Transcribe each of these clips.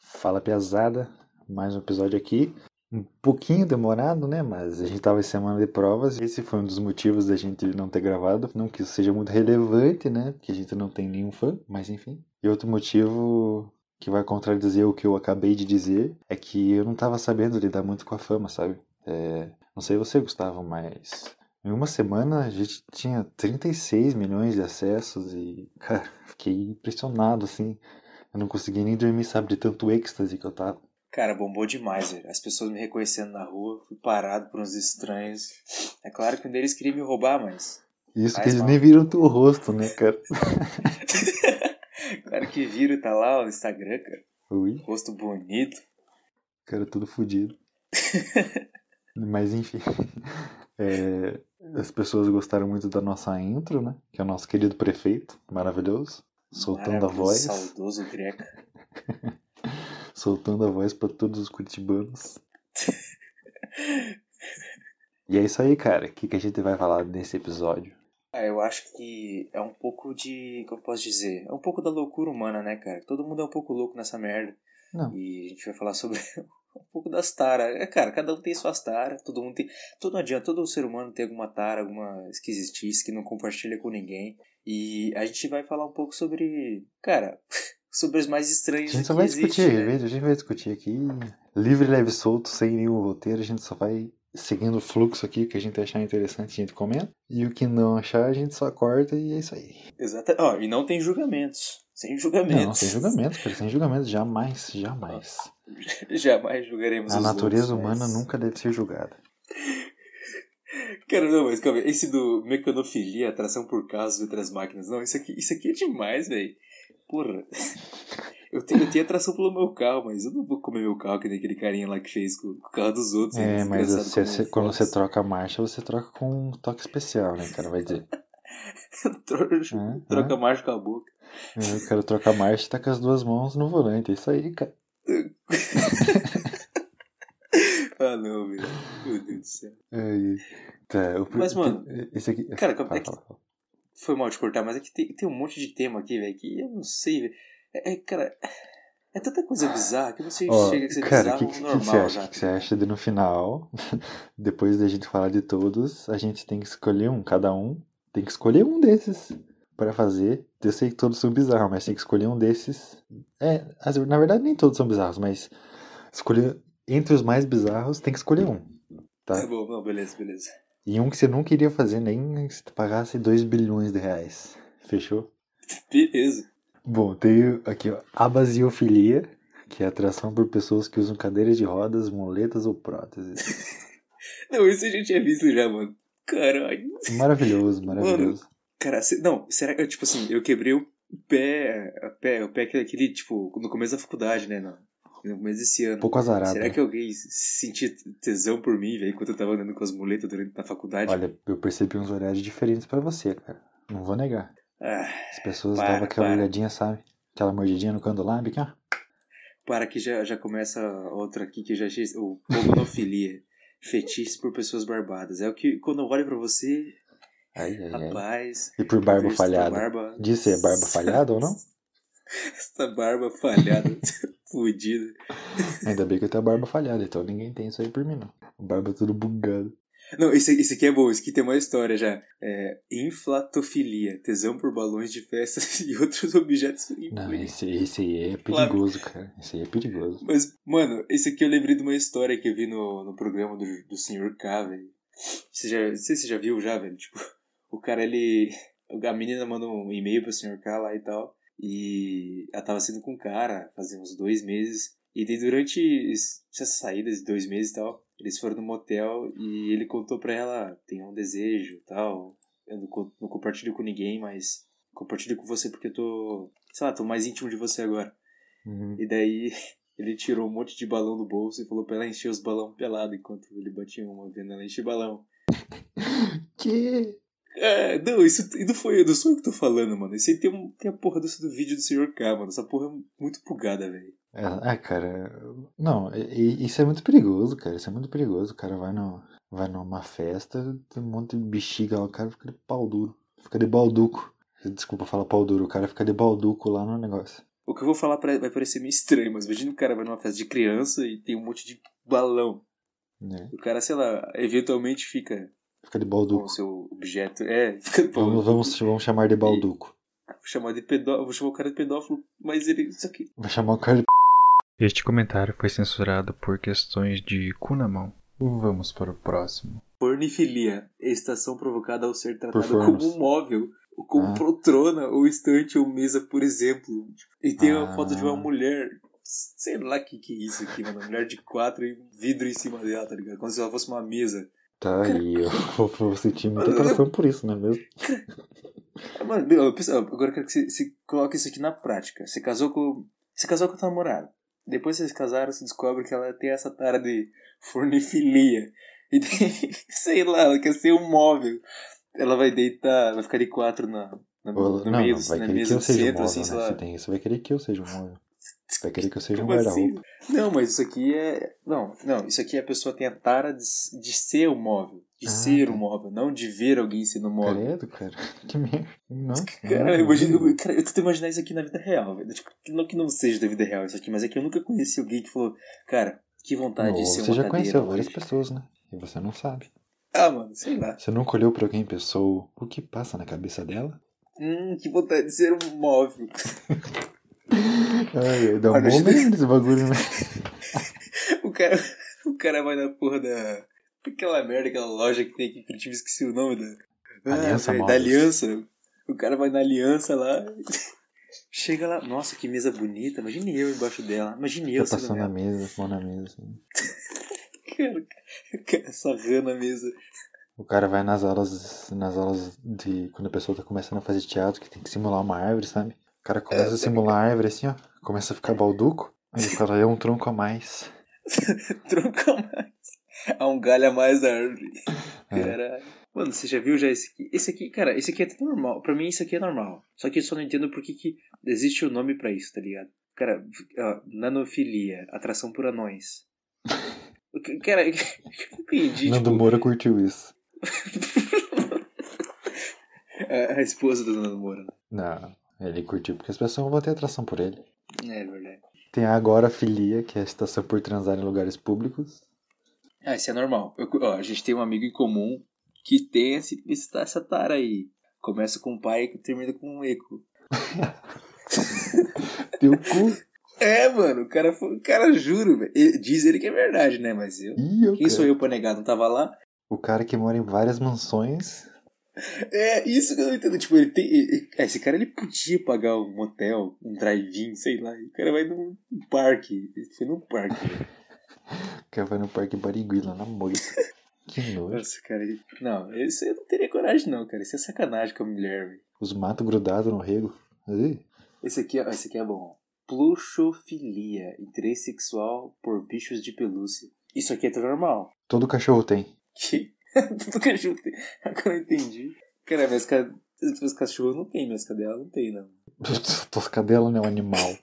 Fala pesada, mais um episódio aqui. Um pouquinho demorado, né? Mas a gente tava em semana de provas. Esse foi um dos motivos da gente não ter gravado. Não que isso seja muito relevante, né? Porque a gente não tem nenhum fã, mas enfim. E outro motivo que vai contradizer o que eu acabei de dizer é que eu não tava sabendo lidar muito com a fama, sabe? É, não sei você, Gustavo, mas em uma semana a gente tinha 36 milhões de acessos e, cara, fiquei impressionado, assim. Eu não consegui nem dormir, sabe, de tanto êxtase que eu tava. Cara, bombou demais, velho. As pessoas me reconhecendo na rua, fui parado por uns estranhos. É claro que um deles queria me roubar, mas. Isso Faz que eles mal. nem viram teu rosto, né, cara? claro que viram, tá lá no Instagram, cara. Ui, Rosto bonito. cara, tudo fodido. Mas enfim. É, as pessoas gostaram muito da nossa intro, né? Que é o nosso querido prefeito, maravilhoso. Soltando a voz. Saudoso Greca. Soltando a voz pra todos os curitibanos. E é isso aí, cara. O que, que a gente vai falar nesse episódio? Ah, eu acho que é um pouco de. Como eu posso dizer? É um pouco da loucura humana, né, cara? Todo mundo é um pouco louco nessa merda. Não. E a gente vai falar sobre um pouco das taras. É, cara, cada um tem suas taras, todo mundo tem. Todo não adianta, todo ser humano tem alguma tara, alguma esquisitice que não compartilha com ninguém. E a gente vai falar um pouco sobre. Cara, sobre os mais A estranhos gente que só vai existe, discutir, né? a gente vai discutir aqui. Livre, leve e solto, sem nenhum roteiro. A gente só vai seguindo o fluxo aqui, o que a gente achar interessante, a gente comenta. E o que não achar, a gente só corta e é isso aí. Exato. Ó, e não tem julgamentos. Sem julgamentos. Não, sem julgamentos, cara, sem julgamentos. Jamais, jamais. Jamais julgaremos A natureza outros, humana mas- nunca deve ser julgada. Cara, não, mas calma. Esse do mecanofilia, atração por carros e outras máquinas. Não, isso aqui, isso aqui é demais, velho. Porra. Eu tenho, eu tenho atração pelo meu carro, mas eu não vou comer meu carro que nem aquele carinha lá que fez com, com o carro dos outros. É, mas você- você- quando você troca a marcha, você troca com um toque especial, né, cara? Vai dizer. Troca, Hã? troca marcha com a boca. É, Eu quero trocar marcha e tá com as duas mãos no volante. É isso aí, cara. Ah, não. Meu Deus do céu. Aí. Tá, o- Mas, mano, esse aqui. cara, fala, é que- fala, fala. Foi mal de cortar, mas é que tem, tem um monte de tema aqui, velho, que eu não sei, velho. É, é, cara, é tanta coisa bizarra que você Ó, chega a ser cara, que, bizarro que, que normal você acha? já. O que você acha de no final, depois da gente falar de todos, a gente tem que escolher um, cada um tem que escolher um desses pra fazer. Eu sei que todos são bizarros, mas tem que escolher um desses. É, na verdade nem todos são bizarros, mas escolher entre os mais bizarros tem que escolher um, Tá tá? bom, beleza, beleza. E um que você não queria fazer nem se tu pagasse 2 bilhões de reais. Fechou? Beleza. Bom, tem aqui, ó, abasiofilia, que é atração por pessoas que usam cadeiras de rodas, muletas ou próteses. Não, isso a gente tinha visto já, mano. Caralho. Maravilhoso, maravilhoso. Cara, não, será que, tipo assim, eu quebrei o pé, a pé, o pé que aquele, tipo, no começo da faculdade, né, no, no começo desse ano. Um pouco azarado. Será que alguém sentia tesão por mim, velho, enquanto eu tava andando com as muletas durante a faculdade? Olha, eu percebi uns horários diferentes pra você, cara. Não vou negar. Ah, As pessoas Para, davam aquela para. olhadinha, sabe? Aquela mordidinha no lábio, aqui, ó. para que já, já começa outra aqui que eu já achei, o pogonofilia. Fetiche por pessoas barbadas. É o que, quando eu olho pra você, Ai, ai, ai. rapaz... E por barba falhada. Barba... Disse é barba falhada ou não? Essa barba falhada, fudida. Ainda bem que eu tenho a barba falhada, então ninguém tem isso aí por mim, não. Barba tudo bugada. Não, esse, esse aqui é bom, esse aqui tem uma história já. É, inflatofilia, tesão por balões de festas e outros objetos Não, esse, esse aí é Claro. perigoso, cara. Esse aí é perigoso. Mas, mano, esse aqui eu lembrei de uma história que eu vi no, no programa do, do Sr. K, velho. Você já, não sei se você já viu já, velho. Tipo, o cara, ele... A menina manda um e-mail pro Sr. K lá e tal. E ela tava saindo com um cara, fazia uns dois meses. E daí durante es- essas saídas de dois meses e tal, eles foram no motel e ele contou pra ela, tem um desejo e tal. Eu não, não compartilho com ninguém, mas compartilho com você porque eu tô, sei lá, tô mais íntimo de você agora. Uhum. E daí ele tirou um monte de balão do bolso e falou pra ela encher os balão pelado enquanto ele batia uma vendo ela encher balão. Que? É, não, isso não foi, sou eu que tô falando, mano. Isso aí tem, um, tem a porra desse do vídeo do Sr. K, mano. Essa porra é muito bugada, velho. É, ah, cara, não, isso é muito perigoso, cara. Isso é muito perigoso. O cara vai, no, vai numa festa, tem um monte de bexiga lá, o cara fica de pau duro. Fica de balduco. Desculpa falar pau duro, o cara fica de balduco lá no negócio. O que eu vou falar pra- vai parecer meio estranho, mas imagina o cara vai numa festa de criança e tem um monte de balão. Né? O cara, sei lá, eventualmente fica Fica de com balduco. o seu objeto. É, fica Vamos, vamos, vamos chamar de balduco. Vou chamar de pedófilo, vou chamar o cara de pedófilo, mas ele. Isso aqui. Vai chamar o cara de Este comentário foi censurado por questões de cu na mão. Vamos para o próximo. Pornifilia, estação provocada ao ser tratado Performance. como um móvel, ou como Ah. poltrona, ou estante, ou mesa, por exemplo. E tem uma Ah. foto de uma mulher, sei lá o que, que é isso aqui, mano. Uma mulher de quatro e um vidro em cima dela, tá ligado? Como se ela fosse uma mesa. Tá aí, eu vou, sentir muita atração por isso, não é mesmo? Mano, eu penso- agora eu quero que você, você coloque isso aqui na prática. Você casou com. Você casou com a tua namorada. Depois que vocês casaram, você descobre que ela tem essa tara de fornifilia. E tem, sei lá, ela quer ser um móvel. Ela vai deitar, vai ficar de quatro na, na- no não, meio não, vai na querer que mesa eu do seja um centro, móvel, assim, né? sei Você, lá. tem, você vai querer que eu seja um móvel. Vai querer que eu seja um Como assim? guarda-roupa. Não, mas isso aqui é. Não, não, isso aqui a pessoa tem a tara de, de ser um móvel. De Ah, ser tá. um móvel, não de ver alguém sendo móvel. Credo, cara. Que merda. Não. Cara, não, não. eu, cara, eu tento imaginar isso aqui na vida real, velho. Tipo, não que não seja da vida real isso aqui, mas é que eu nunca conheci alguém que falou, cara, que vontade Ou de ser você uma já cadeira conheceu várias hoje. pessoas, né? E você não sabe. Ah, mano, sei lá. Você nunca olhou pra alguém e pensou o que passa na cabeça dela? Hum, que vontade de ser um móvel. Ai, dá um bom desse bagulho, né? O cara, o cara vai na porra da. Aquela merda, aquela loja que tem aqui em Curitiba, esqueci o nome da. Aliança velho, da aliança. O cara vai na aliança lá. Chega lá, nossa, que mesa bonita. Imagine eu embaixo dela. Imagine eu Tá passando na mesa, mão na mesa. Cara, cara sarrando a mesa. O cara vai nas aulas, nas aulas de quando a pessoa tá começando a fazer teatro, que tem que simular uma árvore, sabe? O cara começa É, a simular a árvore assim, ó. Começa a ficar balduco. Aí o cara é um tronco a mais. Tronco a mais. Há um galho a mais da árvore. É. Caralho. Mano, você já viu já esse aqui? Esse aqui, cara, esse aqui é até normal. Pra mim, isso aqui é normal. Só que eu só não entendo por que, que existe o nome pra isso, tá ligado? Cara, ó, nanofilia, atração por anões. O que- Cara, eu entendi, Nando tipo, Moura curtiu isso. a, a esposa do Nando Moura. né? Não, ele curtiu porque as pessoas vão ter atração por ele. É verdade. Tem a agora filia, que é a estação por transar em lugares públicos. Ah, isso é normal. Eu- ó, a gente tem um amigo em comum que tem esse, essa tara aí. Começa com um pai e termina com um eco. Teu cu. É, mano, o cara, o cara juro, velho. Diz ele que é verdade, né? Mas eu. Ih, eu Quem sou eu pra negar? Não tava lá? O cara que mora em várias mansões. É, isso que eu não entendo. Tipo, ele tem. é, Esse cara ele podia pagar um motel, um drive-in, sei lá. E o cara vai num parque. Ele foi num parque, velho. O cara vai no Parque Barigui, lá na moita. Que nojo. Nossa, cara. Não, isso eu não teria coragem, não, cara. Isso é sacanagem com a mulher, velho. Os matos grudados no rego. Ih, Esse aqui, ó, esse aqui é bom. Pluxofilia, interesse sexual por bichos de pelúcia. Isso aqui é tudo normal. todo cachorro tem. Que? Tudo cachorro tem. Agora eu entendi. Cara, minhas, ca... meus cachorros não tem, minhas cadelas não tem, não. Toscadela não é um animal.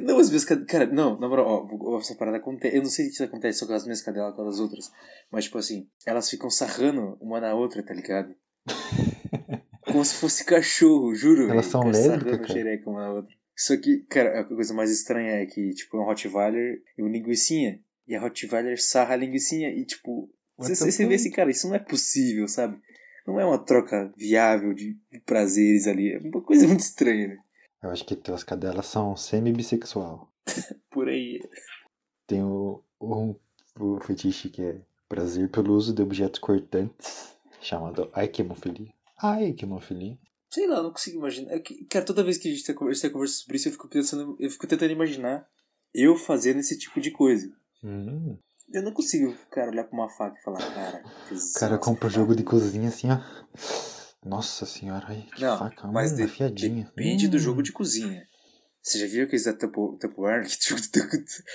Não, as minhas cadelas. Cara, não, na moral, ó, essa parada acontece. Eu não sei se isso acontece só com as minhas cadelas com as outras. Mas, tipo assim, elas ficam sarrando uma na outra, tá ligado? Como se fosse cachorro, juro. Elas velho. são lésbicas, sarrando cara. xereca uma na outra. Isso aqui, cara, a coisa mais estranha é que, tipo, é um Rottweiler e um linguicinha. E a Rottweiler sarra a linguicinha e, tipo, você, você vê assim, cara, isso não é possível, sabe? Não é uma troca viável de, de prazeres ali. É uma coisa muito estranha, né? Eu acho que teus cadelas são semi-bissexual. Por aí. Tem o, o, o fetiche que é prazer pelo uso de objetos cortantes, chamado aiquemofilia. Aiquemofilia. Sei lá, não consigo imaginar. É que, cara, toda vez que a gente tem conversa, tem conversa sobre isso, eu fico pensando, eu fico tentando imaginar eu fazendo esse tipo de coisa. Hum. Eu não consigo, cara, olhar pra uma faca e falar, cara, O cara nossa, compra o faca. jogo de cozinha assim, ó. Nossa senhora, ai, que Não, faca. mas hum, de- afiadinha. Depende do Hum. jogo de cozinha. Você já viu aqueles da Tupperware? Jogo de,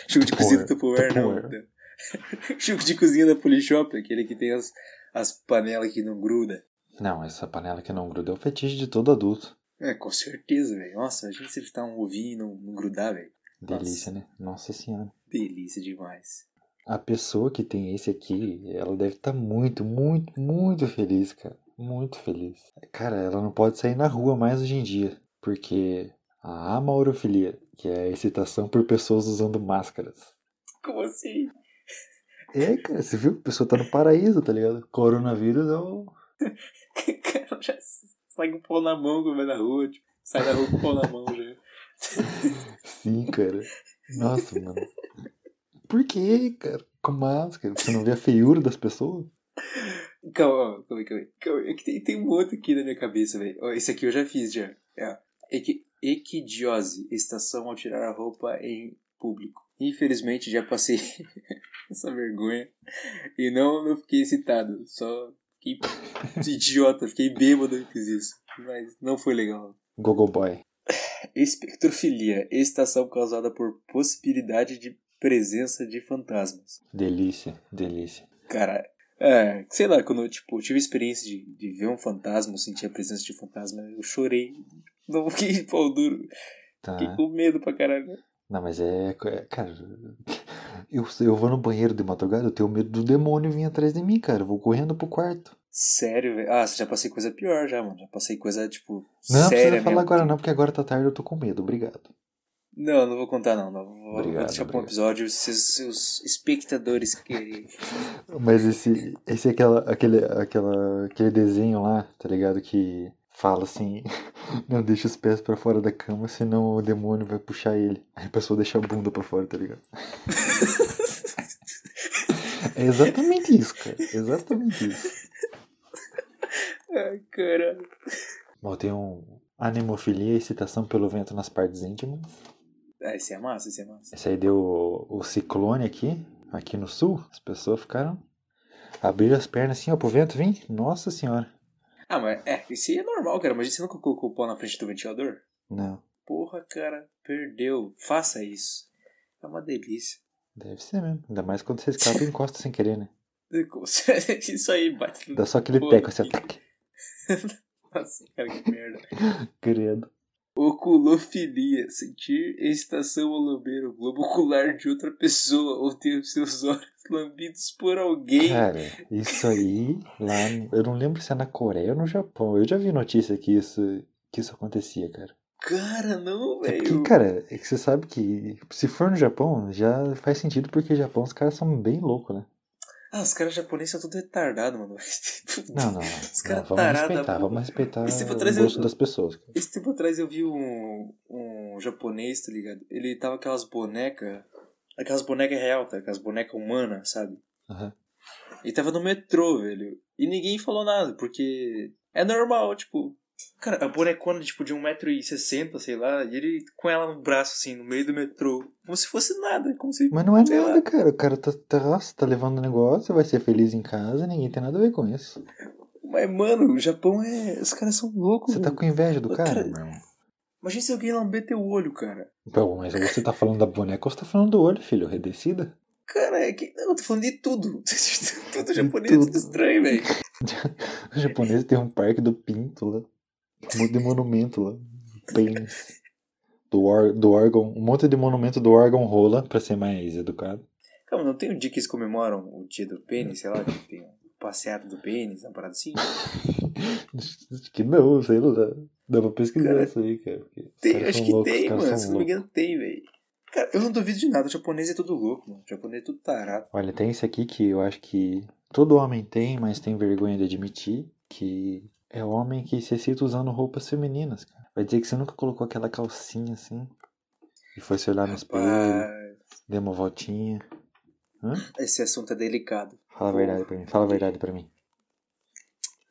jogo de cozinha da Tupperware, não. Jogo de cozinha da Polishop, aquele que tem as, as panelas que não gruda. Não, essa panela que não gruda é o fetiche de todo adulto. É, com certeza, velho. Nossa, imagina se ele tá um ovinho e não, não grudar, velho. Delícia, né? Nossa senhora. Delícia demais. A pessoa que tem esse aqui, ela deve estar muito, muito, muito feliz, cara. Muito feliz. Cara, ela não pode sair na rua mais hoje em dia. Porque a amaurofilia, que é a excitação por pessoas usando máscaras. Como assim? É, cara, você viu? A pessoa tá no paraíso, tá ligado? Coronavírus é o. cara já sai com o pau na mão quando vai na rua, tipo, sai da rua com o pau na mão já. Sim, cara. Nossa, mano. Por que, cara? Com máscara? Você não vê a feiura das pessoas? Calma, calma, calma. calma. É que tem, tem um outro aqui na minha cabeça, velho. Esse aqui eu já fiz já. É. Equi, equidiose, estação ao tirar a roupa em público. Infelizmente já passei essa vergonha e não, não fiquei excitado. Só fiquei idiota, fiquei bêbado e fiz isso. Mas não foi legal. Gogo Boy. Espectrofilia, estação causada por possibilidade de presença de fantasmas. Delícia, delícia. Cara, é, sei lá, quando eu, tipo, tive a experiência de, de ver um fantasma, sentir a presença de fantasma, eu chorei. Não fiquei pau duro. Tá. Fiquei com medo pra caralho. Não, mas é. é- Cara. Eu, eu vou no banheiro de madrugada, eu tenho medo do demônio vir atrás de mim, cara. Eu vou correndo pro quarto. Sério, velho. Ah, já passei coisa pior já, mano. Já passei coisa, tipo, Não, séria precisa falar mesmo. agora não, porque agora tá tarde eu tô com medo. Obrigado. Não, não vou contar não. não. Vou, Obrigado, vou deixar pra um episódio se os seus espectadores querem. Mas esse, esse é aquela, aquele, aquela, aquele desenho lá, tá ligado? Que fala assim: não deixa os pés pra fora da cama, senão o demônio vai puxar ele. Aí a pessoa deixa a bunda pra fora, tá ligado? É exatamente isso, cara. Exatamente isso. Ai, caralho. Bom, tem um animofilia e excitação pelo vento nas partes íntimas. Ah, esse é massa, esse é massa. Esse aí deu o, o ciclone aqui, aqui no sul. As pessoas ficaram. Abriram as pernas assim, ó, pro vento vir. Nossa senhora. Ah, mas é, isso aí é normal, cara. Mas você nunca colocou o pau na frente do ventilador? Não. Porra, cara, perdeu. Faça isso. É uma delícia. Deve ser mesmo. Ainda mais quando você escapa e encosta sem querer, né? Isso aí bate no. Dá só aquele teco assim, ó, que- tac. Nossa, cara, que merda. Credo. Oculofilia. Sentir excitação ao lamber o globo ocular de outra pessoa ou ter os seus olhos lambidos por alguém. Cara, isso aí, lá. Eu não lembro se é na Coreia ou no Japão. Eu já vi notícia que isso, que isso acontecia, cara. Cara, não, É porque, velho. cara, é que você sabe que se for no Japão, já faz sentido porque no Japão os caras são bem loucos, né? Ah, os caras japoneses são tudo retardados, mano. Não, não, não. Os caras vamos tarados. respeitar, vamos respeitar Esse tempo o gosto eu- das pessoas. cara. Esse tempo atrás eu vi um, um japonês, tá ligado? Ele tava com aquelas bonecas. Aquelas bonecas real, tá? Aquelas bonecas humanas, sabe? Aham. Ele tava no metrô, velho. E ninguém falou nada, porque é normal, tipo. Cara, a bonecona, tipo, de 1,60m, sei lá, e ele com ela no braço, assim, no meio do metrô. Como se fosse nada, como se. Mas não é nada, lá. cara. O cara tá, tá, tá levando o negócio, vai ser feliz em casa, ninguém tem nada a ver com isso. Mas, mano, o Japão é. Os caras são loucos. Você tá com inveja do cara, Cara, meu irmão. Imagina se alguém lamber teu olho, cara. Pô, mas você tá falando da boneca ou você tá falando do olho, filho? Redecida? Cara, é que. Não, eu tô falando de tudo. tudo japonês é tudo tudo. estranho, velho. O japonês tem um parque do pinto lá. Um monte de monumento lá. Pênis. Do, or, do órgão. Um monte de monumento do órgão rola, pra ser mais educado. Calma, não tem um dia que eles comemoram o dia do pênis, sei lá, que tem um passeado do pênis, uma parada assim? Acho que não, sei lá. Dá pra pesquisar Cara, isso aí, cara. Tem, acho que loucos, os tem, mano. Se não me engano, tem, velho. Cara, eu não duvido de nada. O japonês é tudo louco, mano. O japonês é tudo tarado. Olha, tem esse aqui que eu acho que todo homem tem, mas tem vergonha de admitir, que é homem que se excita usando roupas femininas, cara. Vai dizer que você nunca colocou aquela calcinha assim, e foi se olhar no espelho, deu uma voltinha. Hã? esse assunto é delicado. Fala a verdade pra mim, fala a verdade pra mim.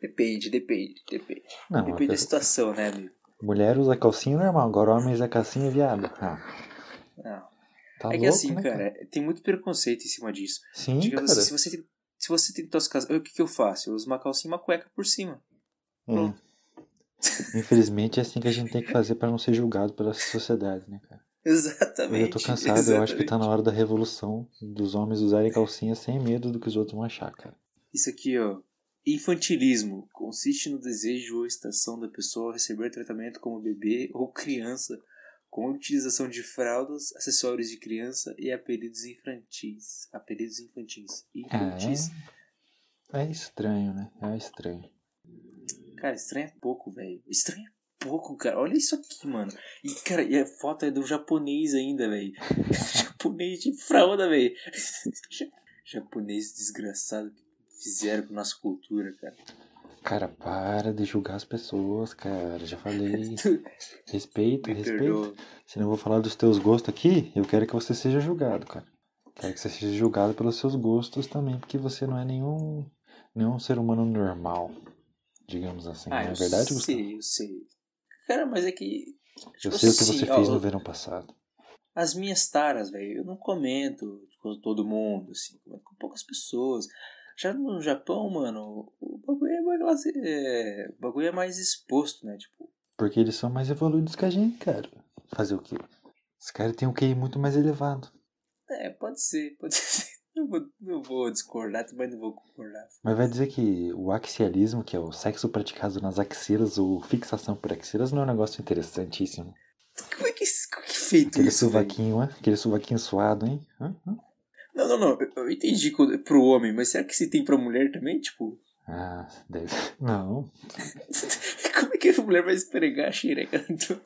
Depende, depende, depende. Não, Depende da situação, né, amigo? mulher usa calcinha normal, agora homem usa calcinha viado. Ah, Não. tá é louco, que assim, né, cara, tem muito preconceito em cima disso. Sim, Digamos cara. assim, se você tem, se você tem tuas casas, o que que eu faço? Eu uso uma calcinha e uma cueca por cima. É. Infelizmente é assim que a gente tem que fazer pra não ser julgado pela sociedade, né, cara? Exatamente. Eu tô cansado, eu acho que tá na exatamente. hora da revolução dos homens usarem calcinha sem medo do que os outros vão achar, cara. Isso aqui, ó. Infantilismo consiste no desejo ou estação da pessoa receber tratamento como bebê ou criança com utilização de fraldas, acessórios de criança e apelidos infantis. Apelidos infantis. Infantis. É, é estranho, né? É estranho. Cara, estranho é pouco, velho. Estranho é pouco, cara. Olha isso aqui, mano. E, cara, e a foto é do japonês ainda, velho. japonês de fralda, velho. japonês desgraçado que fizeram com nossa cultura, cara. Cara, para de julgar as pessoas, cara. Já falei. Respeito, respeito. Se não vou falar dos teus gostos aqui, eu quero que você seja julgado, cara. Quero que você seja julgado pelos seus gostos também, porque você não é nenhum, nenhum ser humano normal, digamos assim. Ah, não é eu verdade, Gustavo? sei, eu sei. Cara, mas é que. Eu tipo sei o que assim, você ó, fez no verão passado. As minhas taras, velho, eu não comento com todo mundo, assim, comento com poucas pessoas. Já no Japão, mano, o bagulho é mais, é, o bagulho é mais exposto, né? Tipo, Porque eles são mais evoluídos que a gente, cara. Fazer o quê? Os caras têm um QI muito mais elevado. é, pode ser, pode ser. Não vou, não vou discordar, também não vou concordar. Mas vai dizer que o axialismo, que é o sexo praticado nas axilas ou fixação por axilas, não é um negócio interessantíssimo. Como é que, como é que é feito Aquele isso, sovaquinho, hein? Aquele sovaquinho suado, hein? Hã? Hã? Não, não, não, eu- entendi quando- pro homem, mas será que se tem pra mulher também? Tipo, Ah, deve. Não. como é que a mulher vai esfregar a xereca do, do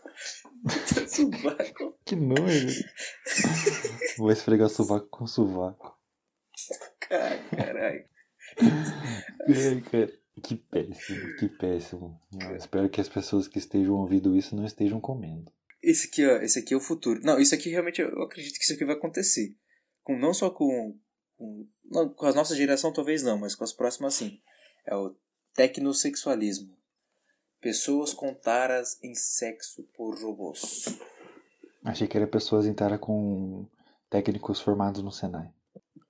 sovaco? Que nojo. Vou esfregar sovaco com sovaco. Cara, caralho. Ai, cara. Que péssimo, que péssimo. Eu espero que as pessoas que estejam ouvindo isso não estejam comendo. Esse aqui, ó, esse aqui é o futuro. Não, isso aqui realmente eu acredito que isso aqui vai acontecer. Com, não só com. Com, não, com a nossa geração, talvez não, mas com as próximas sim. É o tecnosexualismo. Pessoas com taras em sexo por robôs. Achei que era pessoas em tara com técnicos formados no Senai.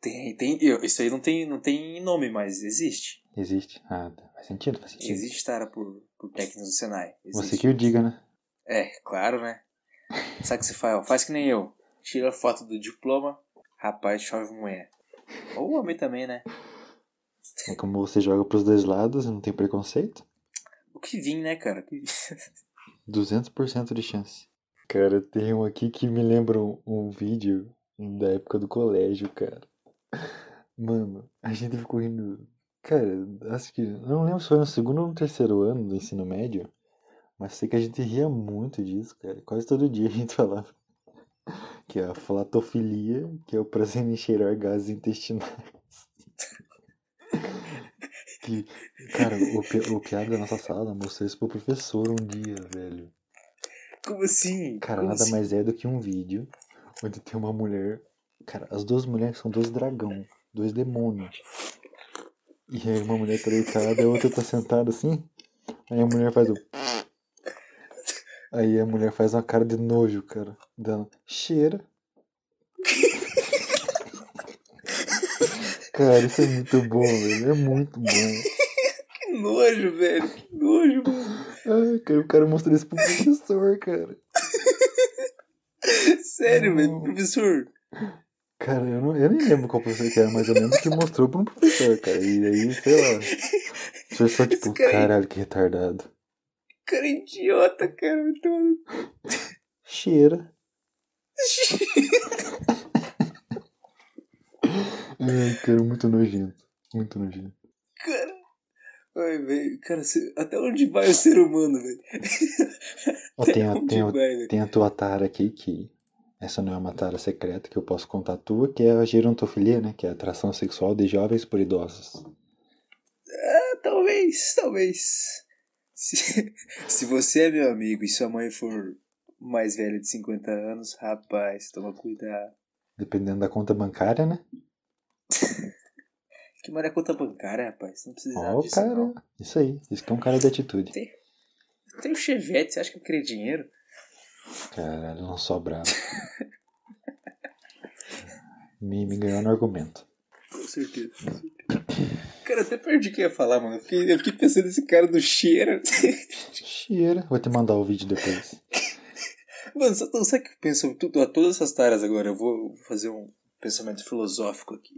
Tem, tem, isso aí não tem, não tem nome, mas existe. Existe? Ah, tá. faz sentido, faz sentido. Existe tara por, por técnicos do Senai. Você Existe. que o diga, né? É, claro, né? Sabe o que você faz? ó? Faz que nem eu. Tira a foto do diploma, rapaz, chove mulher. Ou homem também, né? É como você joga pros dois lados e não tem preconceito. O que vim, né, cara? O que- 200% de chance. Cara, tem um aqui que me lembra um, um vídeo da época do colégio, cara. Mano, a gente ficou rindo. Cara, acho que. Não lembro se foi no segundo ou no terceiro ano do ensino médio. Mas sei que a gente ria muito disso, cara. Quase todo dia a gente falava. Que é a flatofilia, que é o prazer em cheirar gases intestinais. Que, cara, o, pi- o piada da nossa sala mostrou isso pro professor um dia, velho. Como assim? Cara, Como nada assim? mais é do que um vídeo onde tem uma mulher. Cara, as duas mulheres são dois dragão, dois demônios. E aí uma mulher tá deitada e a outra tá sentada assim. Aí a mulher faz o. Aí a mulher faz uma cara de nojo, cara. Dela. Cheira. Cara, isso é muito bom, velho. É muito bom. Que nojo, velho. Que nojo, mano. Ai, cara, o cara mostrou isso pro professor, cara. Sério, velho. Professor. Cara, eu, não, eu nem lembro qual professor que era, mas eu lembro que mostrou pra um professor, cara. E aí, sei lá. O professor, tipo, cara aí- caralho, que retardado. Cara idiota, cara. Então... Cheira. Ai, cara, muito nojento. Muito nojento. Cara. Ai, velho. Cara, você- até onde vai o ser humano, velho? Tem, a, tem, vai, tem a tua tara aqui, que essa não é uma tara secreta que eu posso contar tua, que é a gerontofilia, né? Que é a atração sexual de jovens por idosos. Ah, talvez, talvez. Se, se você é meu amigo e sua mãe for mais velha de 50 anos, rapaz, toma cuidado. Dependendo da conta bancária, né? Que mara conta bancária, rapaz. Não precisava Ó, disso, cara. não. Isso aí. Isso que é um cara de atitude. Tem o Chevette, você acha que eu queria dinheiro? Caralho, não sou bravo. me, me ganhou no argumento. Com certeza. com certeza. Cara, até perdi o que ia falar, mano. Eu fiquei, eu fiquei pensando nesse cara do cheiro. Cheira. Vou te mandar o vídeo depois. Mano, sabe, sabe que eu penso tudo, todas essas taras agora? Eu vou fazer um pensamento filosófico aqui.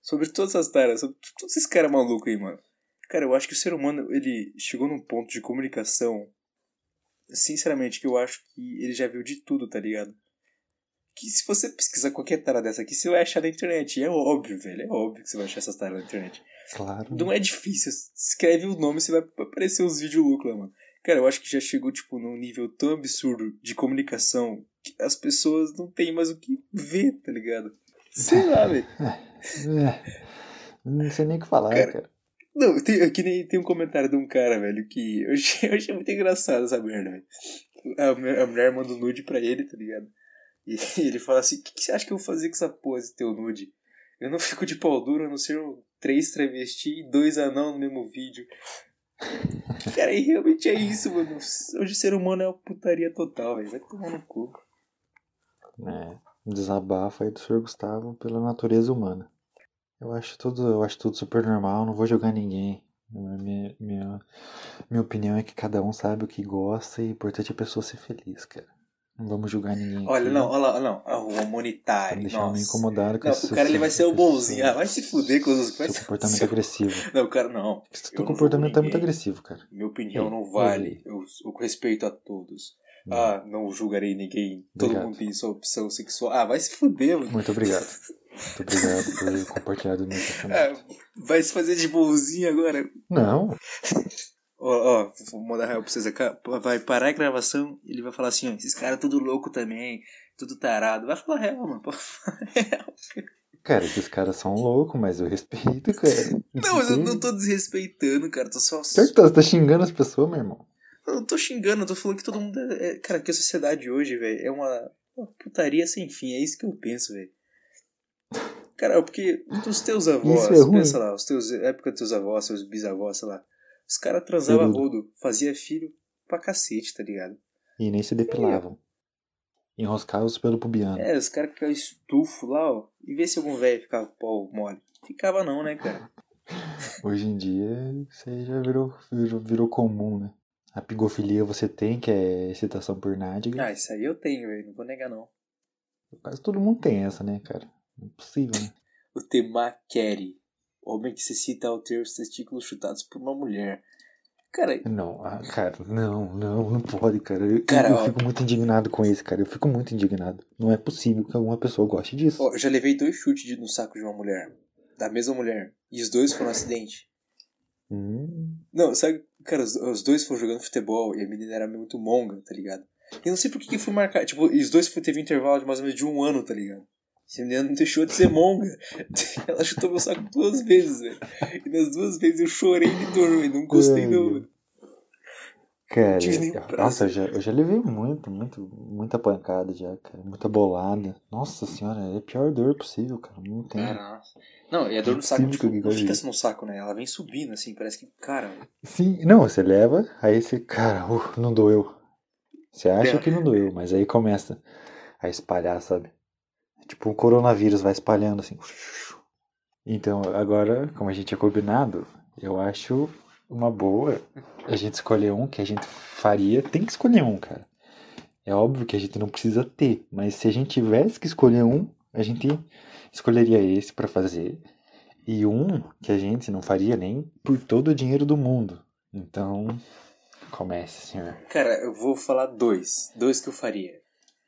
Sobre todas essas taras, sobre todos esses caras malucos aí, mano. Cara, eu acho que o ser humano, ele chegou num ponto de comunicação, sinceramente, que eu acho que ele já viu de tudo, tá ligado? Que se você pesquisar qualquer tara dessa aqui, você vai achar na internet. E é óbvio, velho. É óbvio que você vai achar essas taras na internet. Claro. Não é difícil. Escreve o nome, você vai aparecer uns vídeos loucos lá, mano. Cara, eu acho que já chegou, tipo, num nível tão absurdo de comunicação que as pessoas não têm mais o que ver, tá ligado? Sei lá, velho. É, não sei nem o que falar, Cara, cara. Não, tem, aqui nem tem um comentário de um cara, velho, que eu achei, eu achei muito engraçado essa merda, velho. A, a mulher manda um nude pra ele, tá ligado? E ele fala assim: O que, que você acha que eu vou fazer com essa pose, teu nude? Eu não fico de pau duro a não ser três travesti e dois anão no mesmo vídeo. Cara, e realmente é isso, mano. Hoje o ser humano é uma putaria total, velho. Vai tomar no cu. É, desabafo aí do Sr. Gustavo pela natureza humana. Eu acho tudo, eu acho tudo super normal, não vou julgar ninguém. Minha, minha, minha opinião é que cada um sabe o que gosta e o importante é a pessoa ser feliz, cara. Não vamos julgar ninguém. Olha, aqui. não, olha lá, lá. Ah, o Tá humanitário. me meio Nossa. incomodado com Não, esse o cara ele vai ser o bonzinho. Ah, vai se fuder com os. Seu se- comportamento seu- agressivo. Não, cara, não. Esse Eu teu não comportamento é muito agressivo, cara. Minha opinião não vale. Eu, eu respeito a todos. Não. Ah, não julgarei ninguém. Todo Obrigado. mundo tem sua opção sexual. Ah, vai se fuder, mano. Muito obrigado. Muito obrigado por compartilhar do meu pensamento. Ah, vai se fazer de bonzinho agora. Não, Ó, ó, vou mandar real pra vocês aqui. Vai parar a gravação ele vai falar assim, ó, esses caras tudo louco também, tudo tarado. Vai falar real, mano. pô. cara, esses caras são loucos, mas eu respeito, cara. Não, mas eu não tô desrespeitando, cara. Tô só. Certo, você tá xingando as pessoas, meu irmão. Eu não tô xingando, eu tô falando que todo mundo é. é- Cara, que a sociedade hoje, velho, é uma, uma putaria sem fim. É isso que eu penso, velho. Cara, porque os teus avós, é pensa lá, os teus, época dos teus avós, seus bisavós, sei lá, os caras transavam rodo, fazia filho pra cacete, tá ligado? E nem se depilavam. Enroscavam os pelo pubiano. É, os caras ficavam estufo lá, ó, e vê se algum velho ficava com o pau mole. Ficava não, né, cara? Hoje em dia, isso aí já virou, virou, virou comum, né? A pigofilia você tem, que é excitação por nádega. Ah, isso aí eu tenho, velho, não vou negar não. Quase todo mundo tem essa, né, cara? Não é possível, né? O Temakeri, homem que se cita ao ter os testículos chutados por uma mulher. Cara, Não, ah, cara, não, não, não pode, cara. Eu, Cara, eu fico muito indignado com isso, cara. Eu fico muito indignado. Não é possível que alguma pessoa goste disso. Ó, eu já levei dois chutes de- no saco de uma mulher. Da mesma mulher. E os dois foram um acidente. Hum, Não, sabe, cara, os, os dois foram jogando futebol e a menina era muito monga, tá ligado? Eu não sei por que que fui marcar. Tipo, os dois foi- teve um intervalo de mais ou menos de um ano, tá ligado? Essa menina não deixou de ser monga. Ela chutou meu saco duas vezes, velho. E nas duas vezes eu chorei de dor, velho. Não gostei, Ai, não, velho. cara, nossa, eu já, eu já levei muito, muito, muita pancada já, cara. Muita bolada. Nossa senhora, é a pior dor possível, cara. Não tem. Nossa. Não, e a dor no saco, tipo, que não fica assim no saco, né? Ela vem subindo, assim, parece que, cara, Sim, não, você leva, aí você, cara, uh, não doeu. Você acha É. que não doeu, mas aí começa a espalhar, sabe? Tipo, o coronavírus vai espalhando assim. Então, agora, como a gente é combinado, eu acho uma boa a gente escolher um que a gente faria. Tem que escolher um, cara. É óbvio que a gente não precisa ter, mas se a gente tivesse que escolher um, a gente escolheria esse pra fazer. E um que a gente não faria nem por todo o dinheiro do mundo. Então, comece, senhor. Cara, eu vou falar dois. Dois que eu faria.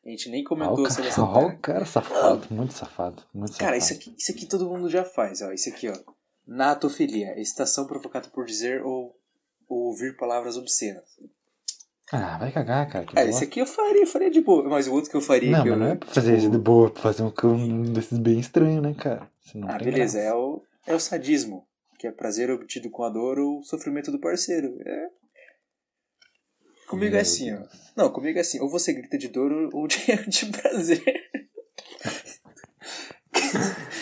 A gente nem comentou o sobre cara, essa parada. o cara safado, muito safado, muito safado. Cara, isso aqui, isso aqui todo mundo já faz, ó. Isso aqui, ó. Natofilia, excitação provocada por dizer ou, ou ouvir palavras obscenas. Ah, vai cagar, cara. Ah, esse aqui eu faria, faria de boa. Mas o outro que eu faria. Não, que mas eu, não é pra fazer tipo, isso de boa, pra fazer um, um desses bem estranho, né, cara? Ah, beleza, graça. é o, é o sadismo. Que é prazer obtido com a dor ou sofrimento do parceiro. É. Comigo Meu é assim, ó. Não, comigo é assim. Ou você grita de dor ou de, de prazer.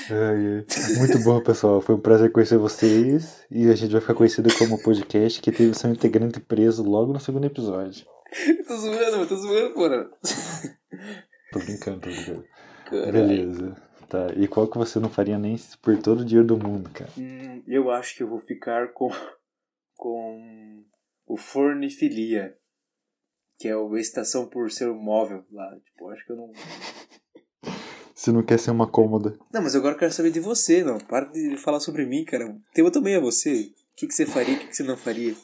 Ai, ai. Muito bom, pessoal. Foi um prazer conhecer vocês. E a gente vai ficar conhecido como podcast que teve seu integrante preso logo no segundo episódio. tô zoando, tô zoando, porra. Tô brincando, tô brincando. Caralho. Beleza. Tá. E qual que você não faria nem por todo o dinheiro do mundo, cara? Hum, eu acho que eu vou ficar com, com o fornifilia, que é a estação por ser um móvel lá. Tipo, acho que eu não. Se não quer ser uma cômoda. Não, mas agora eu quero saber de você, não. Para de falar sobre mim, cara. O tema também é você. que, que você faria o que, que você não faria?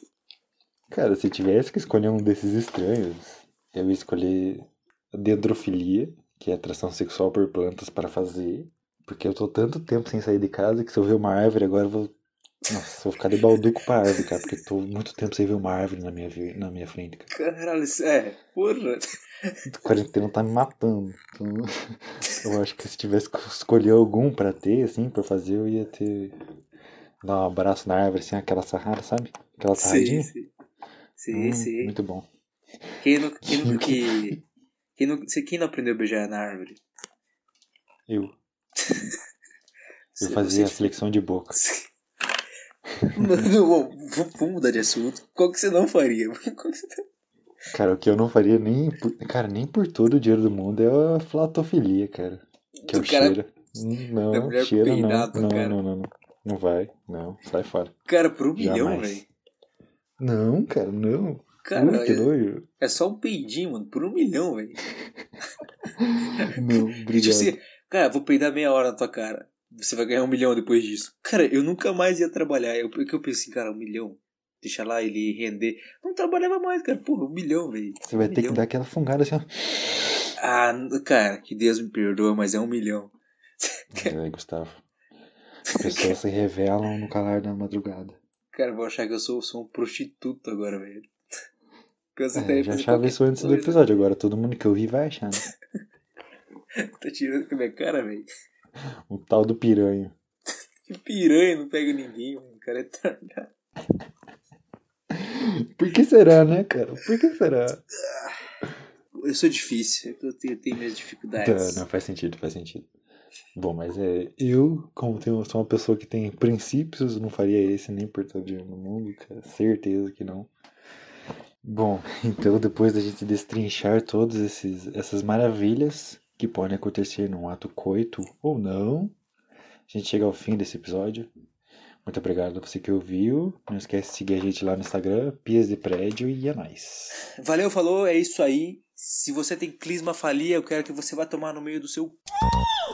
Cara, se tivesse que escolher um desses estranhos, eu ia escolher a dendrofilia, que é atração sexual por plantas para fazer. Porque eu tô tanto tempo sem sair de casa que se eu ver uma árvore agora eu vou. Nossa, vou ficar de balduco pra árvore, cara, porque tô muito tempo sem ver uma árvore na minha, na minha frente, cara. Caralho, é, porra. A quarentena tá me matando. Então, eu acho que se tivesse que escolher algum pra ter, assim, pra fazer, eu ia ter. Dar um abraço na árvore, assim, aquela sarrada, sabe? Aquela sarradinha. sei. Sei, Hum, sei. Muito bom. Quem não, quem não, que, quem não, você- quem não aprendeu a beijar na árvore? Eu. Eu fazia a flexão de boca. Mano, bom, v- vamos mudar de assunto. Qual que você não faria? Qual que você tá- Cara, o que eu não faria nem por, cara, nem por todo o dinheiro do mundo é a flatofilia, cara. Que é o cara- cheiro. Não, mulher cheiro não. tua Não, cara. não, não, não. Não vai. Não, sai fora. Cara, por um milhão, velho. Não, cara, não. Cara, Ui, que é, nojo. é só um peidinho, mano. Por um milhão, velho. Não, tipo obrigado. assim, cara, vou peidar meia hora na tua cara. Você vai ganhar um milhão depois disso. Cara, eu nunca mais ia trabalhar. Eu, porque eu pensei, cara, um milhão. Deixa lá ele render. Não trabalhava mais, cara. Porra, um milhão, velho. Você vai um ter milhão. que dar aquela fungada assim, ó. Ah, cara, que Deus me perdoa, mas é um milhão. É, Gustavo. As pessoas se revelam no calar da madrugada. Cara, vou achar que eu sou, sou um prostituto agora, velho. É, eu já achava isso antes do coisa. episódio, agora todo mundo que eu vi vai achar, né? Tá tirando com a minha cara, velho. O tal do piranha. Que piranha, não pega ninguém, mano. O cara é tardado. Por que será, né, cara? Por que será? Eu sou difícil, eu tenho, tenho minhas dificuldades. Tá, não faz sentido, faz sentido. Bom, mas é. Eu, como tenho, sou uma pessoa que tem princípios, não faria esse nem por todo no mundo, cara. Certeza que não. Bom, então depois da gente destrinchar todas essas maravilhas que podem acontecer num ato coito ou não, a gente chega ao fim desse episódio. Muito obrigado a você que ouviu. Não esquece de seguir a gente lá no Instagram, Pias de Prédio, e é nóis. Valeu, falou, é isso aí. Se você tem clismafalia, eu quero que você vá tomar no meio do seu